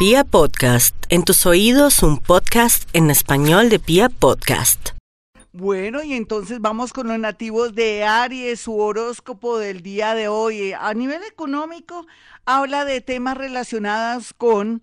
Pia Podcast, en tus oídos un podcast en español de Pia Podcast. Bueno, y entonces vamos con los nativos de Aries, su horóscopo del día de hoy. A nivel económico, habla de temas relacionados con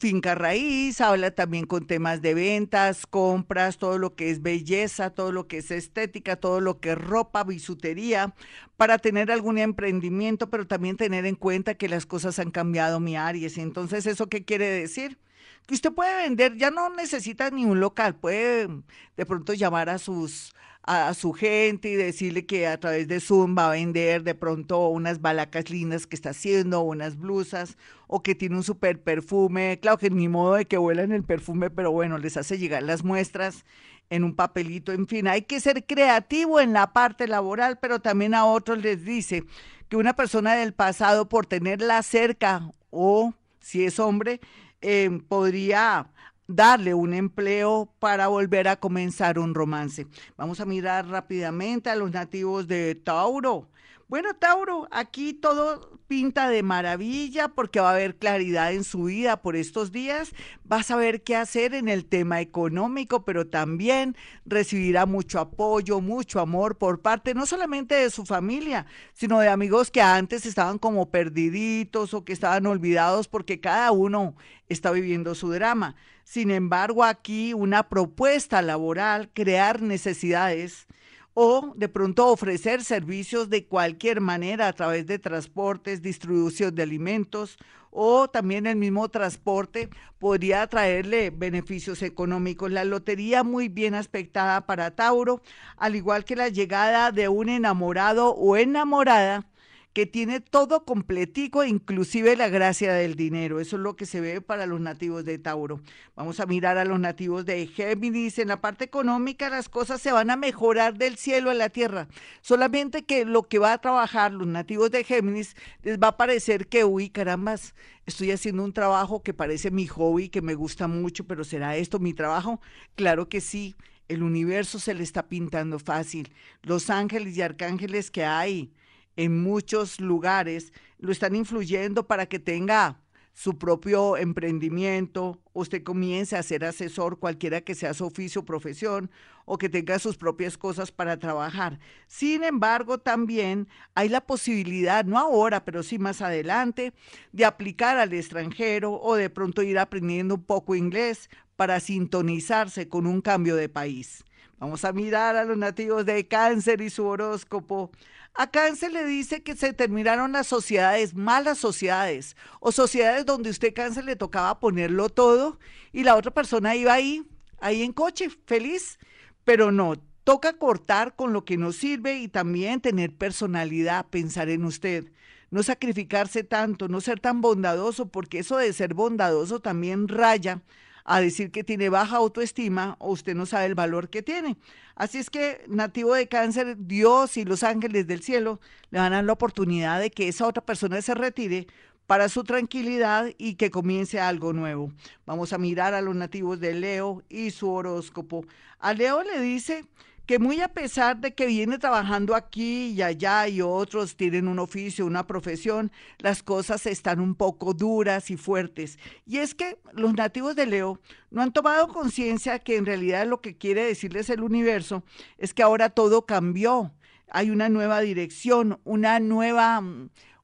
finca raíz, habla también con temas de ventas, compras, todo lo que es belleza, todo lo que es estética, todo lo que es ropa, bisutería, para tener algún emprendimiento, pero también tener en cuenta que las cosas han cambiado, mi Aries. Entonces, ¿eso qué quiere decir? Que usted puede vender, ya no necesita ni un local, puede de pronto llamar a sus a, su gente y decirle que a través de Zoom va a vender de pronto unas balacas lindas que está haciendo, unas blusas, o que tiene un super perfume. Claro que ni modo de que huelan el perfume, pero bueno, les hace llegar las muestras en un papelito. En fin, hay que ser creativo en la parte laboral, pero también a otros les dice que una persona del pasado, por tenerla cerca o si es hombre, eh, podría darle un empleo para volver a comenzar un romance. Vamos a mirar rápidamente a los nativos de Tauro. Bueno, Tauro, aquí todo pinta de maravilla porque va a haber claridad en su vida por estos días. Va a saber qué hacer en el tema económico, pero también recibirá mucho apoyo, mucho amor por parte no solamente de su familia, sino de amigos que antes estaban como perdiditos o que estaban olvidados porque cada uno está viviendo su drama. Sin embargo, aquí una propuesta laboral, crear necesidades o de pronto ofrecer servicios de cualquier manera a través de transportes, distribución de alimentos o también el mismo transporte podría traerle beneficios económicos. La lotería muy bien aspectada para Tauro, al igual que la llegada de un enamorado o enamorada que tiene todo completico, inclusive la gracia del dinero. Eso es lo que se ve para los nativos de Tauro. Vamos a mirar a los nativos de Géminis. En la parte económica las cosas se van a mejorar del cielo a la tierra. Solamente que lo que va a trabajar los nativos de Géminis les va a parecer que, uy, carambas, estoy haciendo un trabajo que parece mi hobby, que me gusta mucho, pero ¿será esto mi trabajo? Claro que sí. El universo se le está pintando fácil. Los ángeles y arcángeles que hay, en muchos lugares lo están influyendo para que tenga su propio emprendimiento, usted comience a ser asesor, cualquiera que sea su oficio o profesión, o que tenga sus propias cosas para trabajar. Sin embargo, también hay la posibilidad, no ahora, pero sí más adelante, de aplicar al extranjero o de pronto ir aprendiendo un poco inglés para sintonizarse con un cambio de país. Vamos a mirar a los nativos de cáncer y su horóscopo. A cáncer le dice que se terminaron las sociedades, malas sociedades, o sociedades donde usted cáncer le tocaba ponerlo todo y la otra persona iba ahí, ahí en coche, feliz. Pero no, toca cortar con lo que nos sirve y también tener personalidad, pensar en usted. No sacrificarse tanto, no ser tan bondadoso, porque eso de ser bondadoso también raya a decir que tiene baja autoestima o usted no sabe el valor que tiene. Así es que nativo de cáncer, Dios y los ángeles del cielo le van a dar la oportunidad de que esa otra persona se retire para su tranquilidad y que comience algo nuevo. Vamos a mirar a los nativos de Leo y su horóscopo. A Leo le dice que muy a pesar de que viene trabajando aquí y allá y otros tienen un oficio, una profesión, las cosas están un poco duras y fuertes. Y es que los nativos de Leo no han tomado conciencia que en realidad lo que quiere decirles el universo es que ahora todo cambió. Hay una nueva dirección, una nueva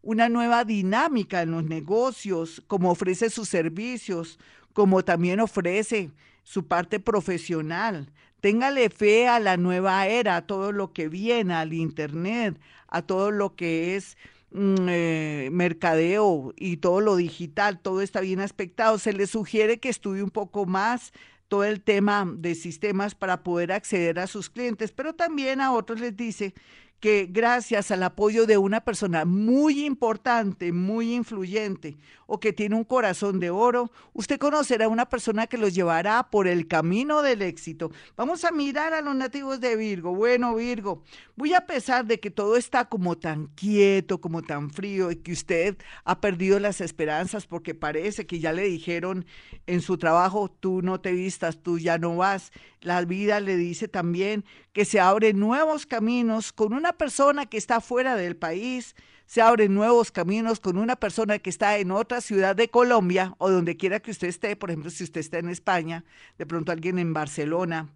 una nueva dinámica en los negocios, como ofrece sus servicios, como también ofrece su parte profesional. Téngale fe a la nueva era, a todo lo que viene, al Internet, a todo lo que es mm, eh, mercadeo y todo lo digital, todo está bien aspectado. Se le sugiere que estudie un poco más todo el tema de sistemas para poder acceder a sus clientes, pero también a otros les dice que gracias al apoyo de una persona muy importante, muy influyente o que tiene un corazón de oro, usted conocerá a una persona que los llevará por el camino del éxito. Vamos a mirar a los nativos de Virgo. Bueno, Virgo, muy a pesar de que todo está como tan quieto, como tan frío y que usted ha perdido las esperanzas porque parece que ya le dijeron en su trabajo, tú no te vistas, tú ya no vas. La vida le dice también que se abren nuevos caminos con una persona que está fuera del país se abren nuevos caminos con una persona que está en otra ciudad de Colombia o donde quiera que usted esté, por ejemplo, si usted está en España, de pronto alguien en Barcelona,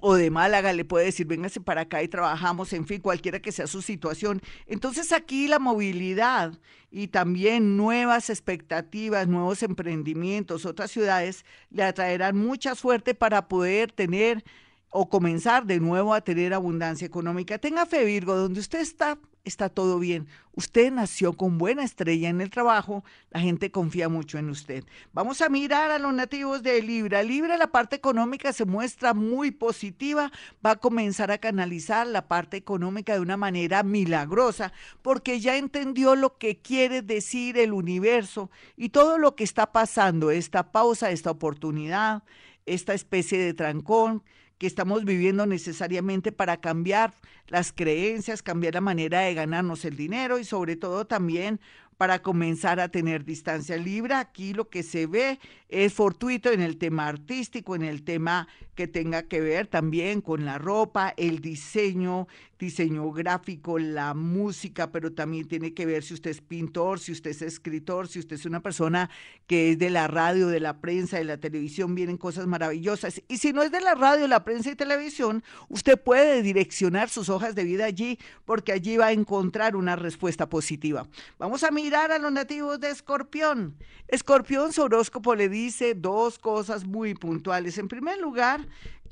o de Málaga le puede decir, véngase para acá y trabajamos, en fin, cualquiera que sea su situación. Entonces aquí la movilidad y también nuevas expectativas, nuevos emprendimientos, otras ciudades le atraerán mucha suerte para poder tener o comenzar de nuevo a tener abundancia económica. Tenga fe, Virgo, donde usted está, está todo bien. Usted nació con buena estrella en el trabajo, la gente confía mucho en usted. Vamos a mirar a los nativos de Libra. Libra, la parte económica se muestra muy positiva, va a comenzar a canalizar la parte económica de una manera milagrosa, porque ya entendió lo que quiere decir el universo y todo lo que está pasando, esta pausa, esta oportunidad, esta especie de trancón que estamos viviendo necesariamente para cambiar las creencias, cambiar la manera de ganarnos el dinero y sobre todo también para comenzar a tener distancia libre. Aquí lo que se ve es fortuito en el tema artístico, en el tema que tenga que ver también con la ropa, el diseño, diseño gráfico, la música, pero también tiene que ver si usted es pintor, si usted es escritor, si usted es una persona que es de la radio, de la prensa, de la televisión, vienen cosas maravillosas. Y si no es de la radio, la prensa y televisión, usted puede direccionar sus hojas de vida allí, porque allí va a encontrar una respuesta positiva. Vamos a mirar a los nativos de Escorpión. Escorpión, su horóscopo le dice dos cosas muy puntuales. En primer lugar,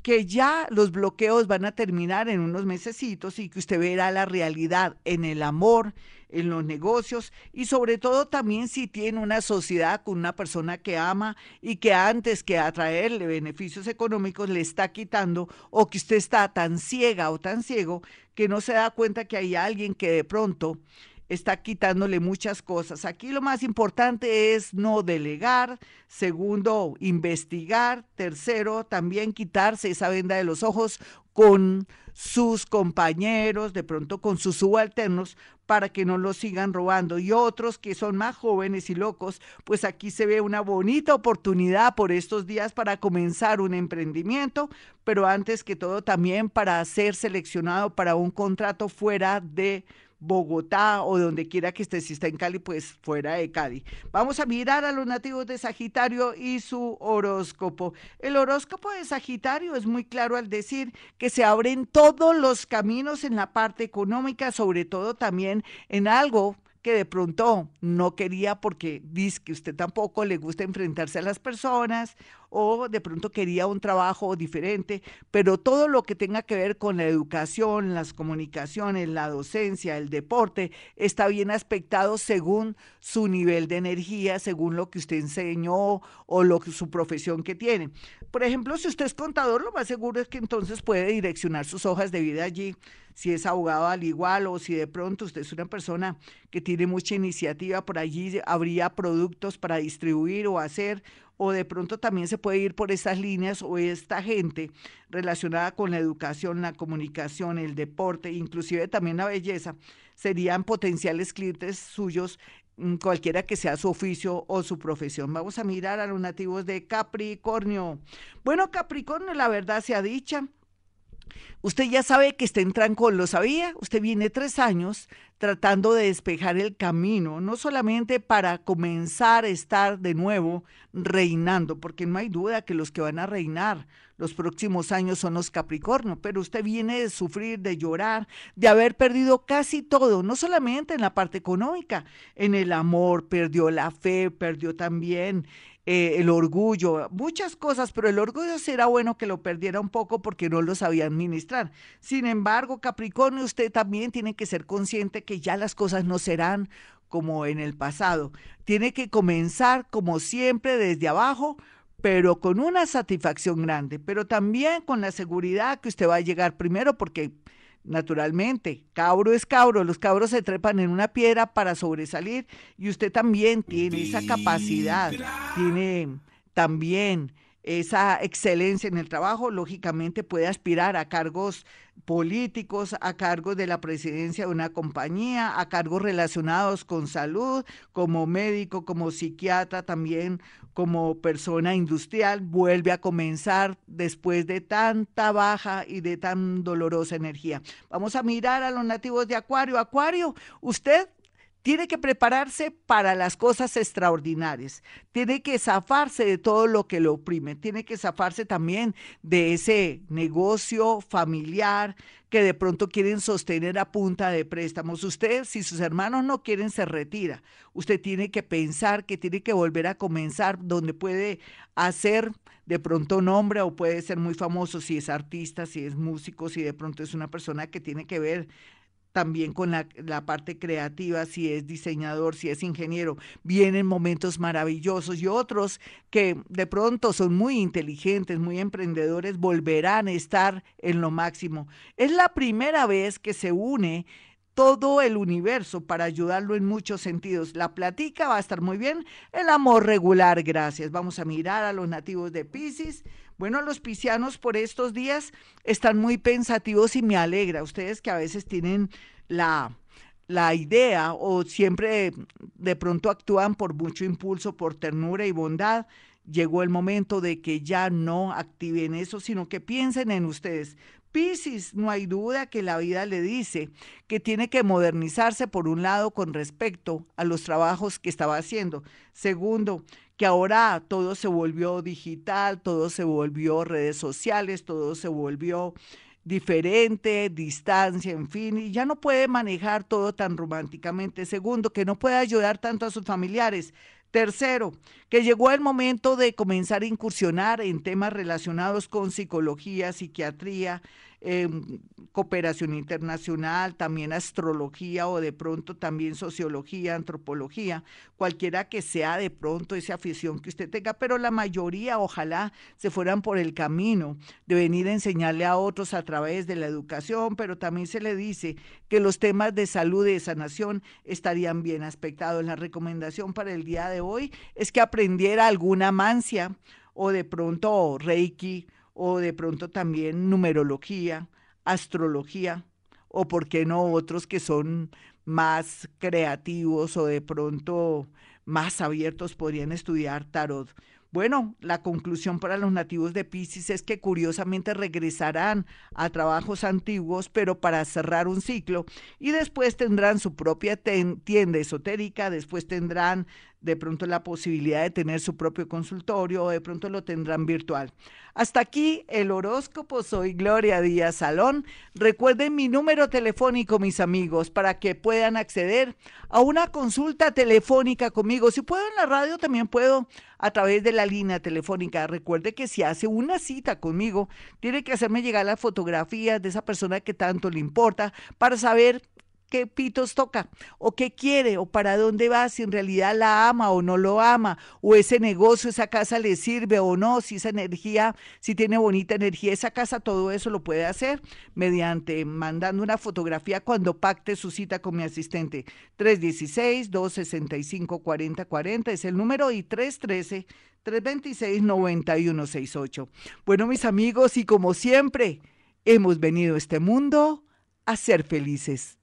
que ya los bloqueos van a terminar en unos mesecitos y que usted verá la realidad en el amor, en los negocios y sobre todo también si tiene una sociedad con una persona que ama y que antes que atraerle beneficios económicos le está quitando o que usted está tan ciega o tan ciego que no se da cuenta que hay alguien que de pronto está quitándole muchas cosas. Aquí lo más importante es no delegar, segundo, investigar, tercero, también quitarse esa venda de los ojos con sus compañeros, de pronto con sus subalternos, para que no lo sigan robando. Y otros que son más jóvenes y locos, pues aquí se ve una bonita oportunidad por estos días para comenzar un emprendimiento, pero antes que todo también para ser seleccionado para un contrato fuera de Bogotá o donde quiera que esté, si está en Cali, pues fuera de Cali. Vamos a mirar a los nativos de Sagitario y su horóscopo. El horóscopo de Sagitario es muy claro al decir que se abren todos los caminos en la parte económica, sobre todo también en algo que de pronto no quería porque dice que usted tampoco le gusta enfrentarse a las personas o de pronto quería un trabajo diferente, pero todo lo que tenga que ver con la educación, las comunicaciones, la docencia, el deporte, está bien aspectado según su nivel de energía, según lo que usted enseñó o lo que su profesión que tiene. Por ejemplo, si usted es contador, lo más seguro es que entonces puede direccionar sus hojas de vida allí si es abogado al igual o si de pronto usted es una persona que tiene mucha iniciativa, por allí habría productos para distribuir o hacer, o de pronto también se puede ir por estas líneas o esta gente relacionada con la educación, la comunicación, el deporte, inclusive también la belleza, serían potenciales clientes suyos mm, cualquiera que sea su oficio o su profesión. Vamos a mirar a los nativos de Capricornio. Bueno, Capricornio, la verdad sea dicha, Usted ya sabe que está en trancón, ¿lo sabía? Usted viene tres años tratando de despejar el camino, no solamente para comenzar a estar de nuevo reinando, porque no hay duda que los que van a reinar los próximos años son los Capricornio, pero usted viene de sufrir, de llorar, de haber perdido casi todo, no solamente en la parte económica, en el amor, perdió la fe, perdió también eh, el orgullo, muchas cosas, pero el orgullo será bueno que lo perdiera un poco porque no lo sabía administrar. Sin embargo, Capricornio, usted también tiene que ser consciente que ya las cosas no serán como en el pasado. Tiene que comenzar, como siempre, desde abajo, pero con una satisfacción grande, pero también con la seguridad que usted va a llegar primero porque naturalmente, cabro es cabro, los cabros se trepan en una piedra para sobresalir y usted también tiene esa capacidad, tiene también esa excelencia en el trabajo, lógicamente puede aspirar a cargos políticos, a cargos de la presidencia de una compañía, a cargos relacionados con salud, como médico, como psiquiatra, también como persona industrial, vuelve a comenzar después de tanta baja y de tan dolorosa energía. Vamos a mirar a los nativos de Acuario. Acuario, usted tiene que prepararse para las cosas extraordinarias, tiene que zafarse de todo lo que lo oprime, tiene que zafarse también de ese negocio familiar que de pronto quieren sostener a punta de préstamos. Usted, si sus hermanos no quieren, se retira. Usted tiene que pensar que tiene que volver a comenzar donde puede hacer de pronto nombre o puede ser muy famoso si es artista, si es músico, si de pronto es una persona que tiene que ver también con la, parte creativa, si es diseñador, si es ingeniero, vienen momentos maravillosos y otros que de pronto son muy inteligentes, muy emprendedores, volverán a estar en lo máximo. Es la primera vez que se une todo el universo para ayudarlo en muchos sentidos. La platica va a estar muy bien, el amor regular, gracias. Vamos a mirar a los nativos de Pisces. Bueno, los piscianos por estos días están muy pensativos y me alegra. Ustedes que a veces tienen la, la idea o siempre de pronto actúan por mucho impulso, por ternura y bondad, llegó el momento de que ya no activen eso, sino que piensen en ustedes. Piscis, no hay duda que la vida le dice que tiene que modernizarse por un lado con respecto a los trabajos que estaba haciendo. Segundo, que ahora todo se volvió digital, todo se volvió redes sociales, todo se volvió diferente, distancia, en fin, y ya no puede manejar todo tan románticamente. Segundo, que no puede ayudar tanto a sus familiares. Tercero, que llegó el momento de comenzar a incursionar en temas relacionados con psicología, psiquiatría, Em, cooperación internacional, también astrología o de pronto también sociología, antropología, cualquiera que sea de pronto esa afición que usted tenga, pero la mayoría ojalá se fueran por el camino de venir a enseñarle a otros a través de la educación, pero también se le dice que los temas de salud de sanación estarían bien aspectados. La recomendación para el día de hoy es que aprendiera alguna mancia o de pronto reiki o de pronto también numerología, astrología, o por qué no otros que son más creativos o de pronto más abiertos podrían estudiar tarot. Bueno, la conclusión para los nativos de Pisces es que curiosamente regresarán a trabajos antiguos, pero para cerrar un ciclo, y después tendrán su propia tienda esotérica, después tendrán de pronto la posibilidad de tener su propio consultorio o de pronto lo tendrán virtual. Hasta aquí el horóscopo. Soy Gloria Díaz Salón. Recuerden mi número telefónico, mis amigos, para que puedan acceder a una consulta telefónica conmigo. Si puedo en la radio, también puedo a través de la línea telefónica. Recuerde que si hace una cita conmigo, tiene que hacerme llegar las fotografías de esa persona que tanto le importa para saber qué pitos toca o qué quiere o para dónde va, si en realidad la ama o no lo ama, o ese negocio, esa casa le sirve o no, si esa energía, si tiene bonita energía esa casa, todo eso lo puede hacer mediante mandando una fotografía cuando pacte su cita con mi asistente. 316-265-4040 es el número y 313. 326-9168. Bueno, mis amigos, y como siempre, hemos venido a este mundo a ser felices.